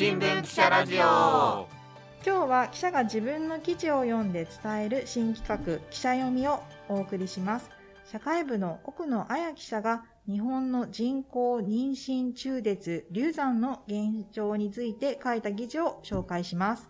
新聞記者ラジオ。今日は記者が自分の記事を読んで伝える新企画記者読みをお送りします。社会部の奥野彩記者が日本の人工妊娠中絶流産の現状について書いた記事を紹介します。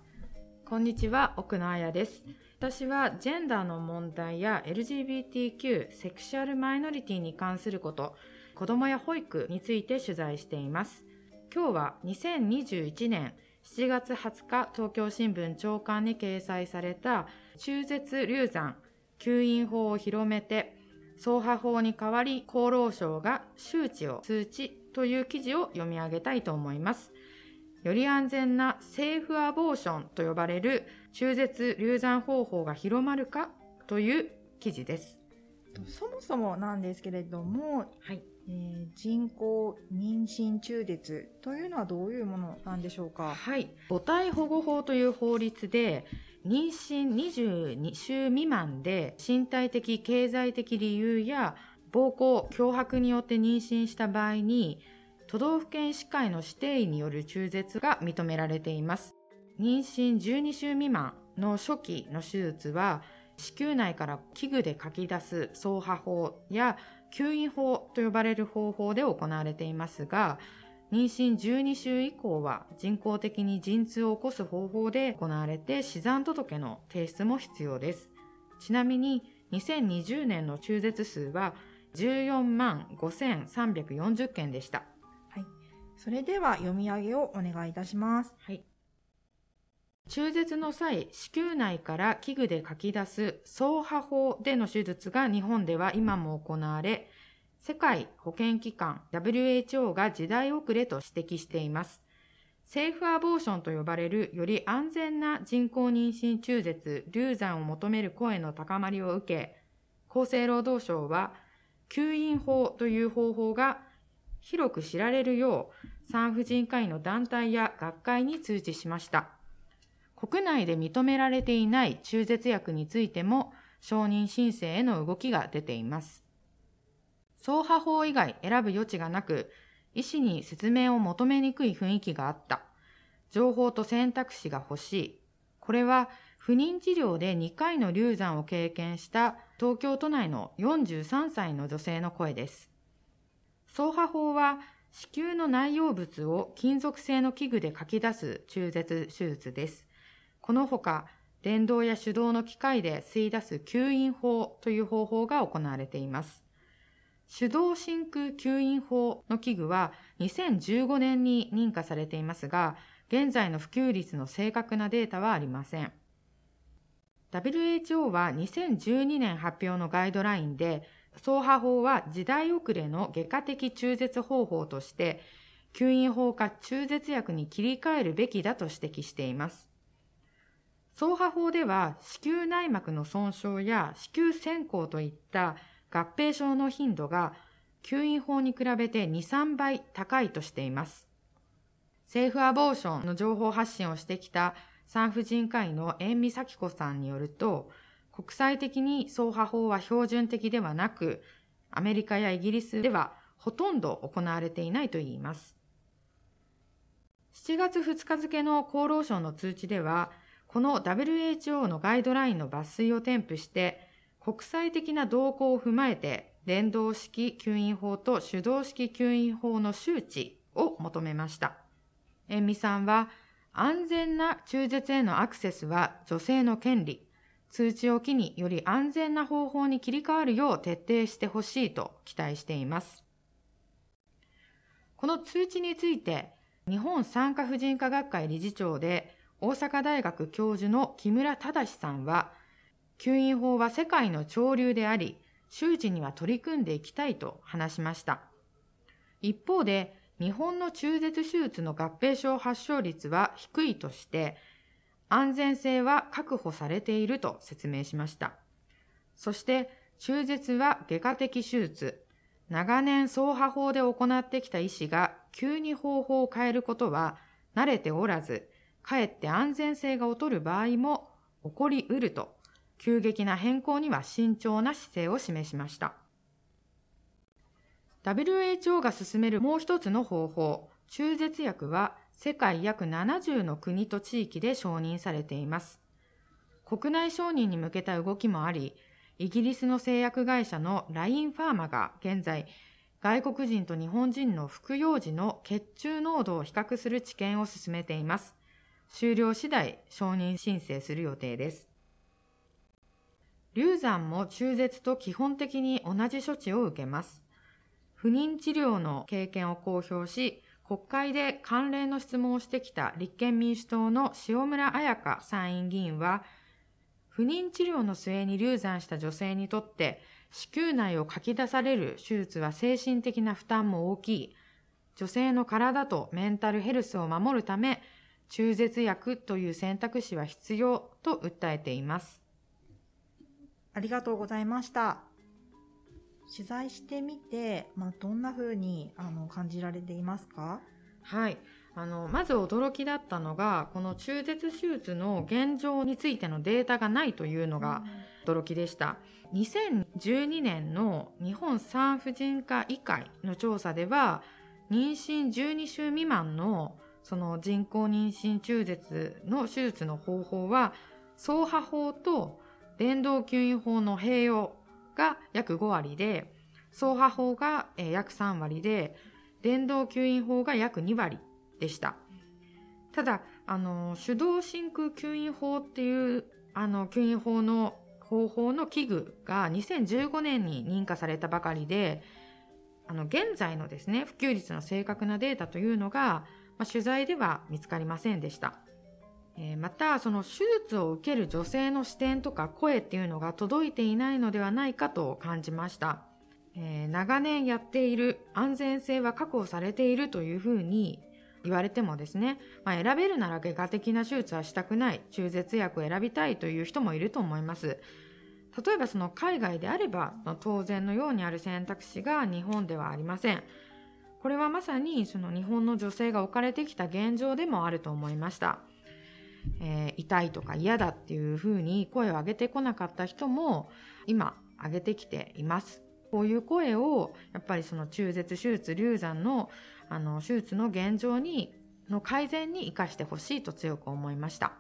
こんにちは奥野彩です。私はジェンダーの問題や LGBTQ セクシュアルマイノリティに関すること子供や保育について取材しています今日は2021年7月20日東京新聞長官に掲載された中絶流産吸引法を広めて総破法に代わり厚労省が周知を通知という記事を読み上げたいと思います。より安全なセーフアボーションと呼ばれる中絶流産方法が広まるかという記事です。そもそもなんですけれども、はいえー、人工妊娠中絶というのはどういうものなんでしょうか？はい。母体保護法という法律で妊娠22週未満で身体的経済的理由や暴行脅迫によって妊娠した場合に都道府県医師会の指定医による中絶が認められています。妊娠12週未満の初期の手術は子宮内から器具で書き出す走破法や吸引法と呼ばれる方法で行われていますが、妊娠12週以降は人工的に陣痛を起こす方法で行われて死産届の提出も必要です。ちなみに2020年の中絶数は14万5340件でした。はい。それでは読み上げをお願いいたします。はい。中絶の際、子宮内から器具で書き出す総破法での手術が日本では今も行われ、世界保健機関 WHO が時代遅れと指摘しています。セーフアボーションと呼ばれるより安全な人工妊娠中絶、流産を求める声の高まりを受け、厚生労働省は、吸引法という方法が広く知られるよう、産婦人科医の団体や学会に通知しました。国内で認められていない中絶薬についても承認申請への動きが出ています。総破法以外選ぶ余地がなく、医師に説明を求めにくい雰囲気があった。情報と選択肢が欲しい。これは不妊治療で2回の流産を経験した東京都内の43歳の女性の声です。総破法は子宮の内容物を金属製の器具で書き出す中絶手術です。このほか、電動や手動の機械で吸い出す吸引法という方法が行われています。手動真空吸引法の器具は2015年に認可されていますが、現在の普及率の正確なデータはありません。WHO は2012年発表のガイドラインで、総破法は時代遅れの外科的中絶方法として、吸引法か中絶薬に切り替えるべきだと指摘しています。総破法では子宮内膜の損傷や子宮先行といった合併症の頻度が吸引法に比べて2、3倍高いとしています。セーフアボーションの情報発信をしてきた産婦人科医の遠見咲子さんによると、国際的に総破法は標準的ではなく、アメリカやイギリスではほとんど行われていないといいます。7月2日付の厚労省の通知では、この WHO のガイドラインの抜粋を添付して、国際的な動向を踏まえて、電動式吸引法と手動式吸引法の周知を求めました。塩美さんは、安全な中絶へのアクセスは女性の権利、通知を機により安全な方法に切り替わるよう徹底してほしいと期待しています。この通知について、日本産科婦人科学会理事長で大阪大学教授の木村忠さんは、吸引法は世界の潮流であり、周知には取り組んでいきたいと話しました。一方で、日本の中絶手術の合併症発症率は低いとして、安全性は確保されていると説明しました。そして、中絶は外科的手術、長年総破法で行ってきた医師が急に方法を変えることは慣れておらず、かえって安全性が劣る場合も起こり得ると急激な変更には慎重な姿勢を示しました。WHO が進めるもう一つの方法、中絶薬は世界約70の国と地域で承認されています。国内承認に向けた動きもあり、イギリスの製薬会社のラインファーマが現在、外国人と日本人の服用時の血中濃度を比較する治験を進めています。終了次第承認申請する予定です。流産も中絶と基本的に同じ処置を受けます。不妊治療の経験を公表し、国会で関連の質問をしてきた立憲民主党の塩村彩香参院議員は、不妊治療の末に流産した女性にとって、子宮内をかき出される手術は精神的な負担も大きい。女性の体とメンタルヘルスを守るため、中絶薬という選択肢は必要と訴えています。ありがとうございました。取材してみて、まあ、どんな風にあに感じられていますか？はい。あの、まず驚きだったのが、この中絶手術の現状についてのデータがないというのが驚きでした。2012年の日本産婦人科医会の調査では、妊娠12週未満のその人工妊娠中絶の手術の方法は、走破法と電動吸引法の併用が約5割で、走破法が約3割で、電動吸引法が約2割でした。ただ、あの、手動真空吸引法っていう、あの、吸引法の方法の器具が2015年に認可されたばかりで、あの、現在のですね、普及率の正確なデータというのが、まあ、取材では見つかりませんでした。えー、また、その手術を受ける女性の視点とか声っていうのが届いていないのではないかと感じました。えー、長年やっている安全性は確保されているというふうに言われてもですね、まあ、選べるなら外科的な手術はしたくない、中絶薬を選びたいという人もいると思います。例えばその海外であれば、その当然のようにある選択肢が日本ではありません。これはまさにその日本の女性が置かれてきた現状でもあると思いました。えー、痛いとか嫌だっていうふうに声を上げてこなかった人も今上げてきています。こういう声をやっぱりその中絶手術流産のあの手術の現状にの改善に生かしてほしいと強く思いました。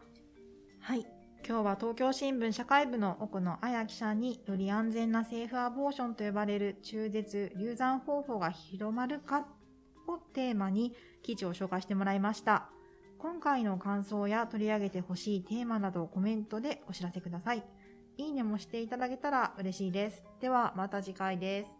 はい。今日は東京新聞社会部の奥野彩記者により安全なセーフアボーションと呼ばれる中絶流産方法が広まるかをテーマに記事を紹介してもらいました。今回の感想や取り上げてほしいテーマなどをコメントでお知らせください。いいねもしていただけたら嬉しいです。ではまた次回です。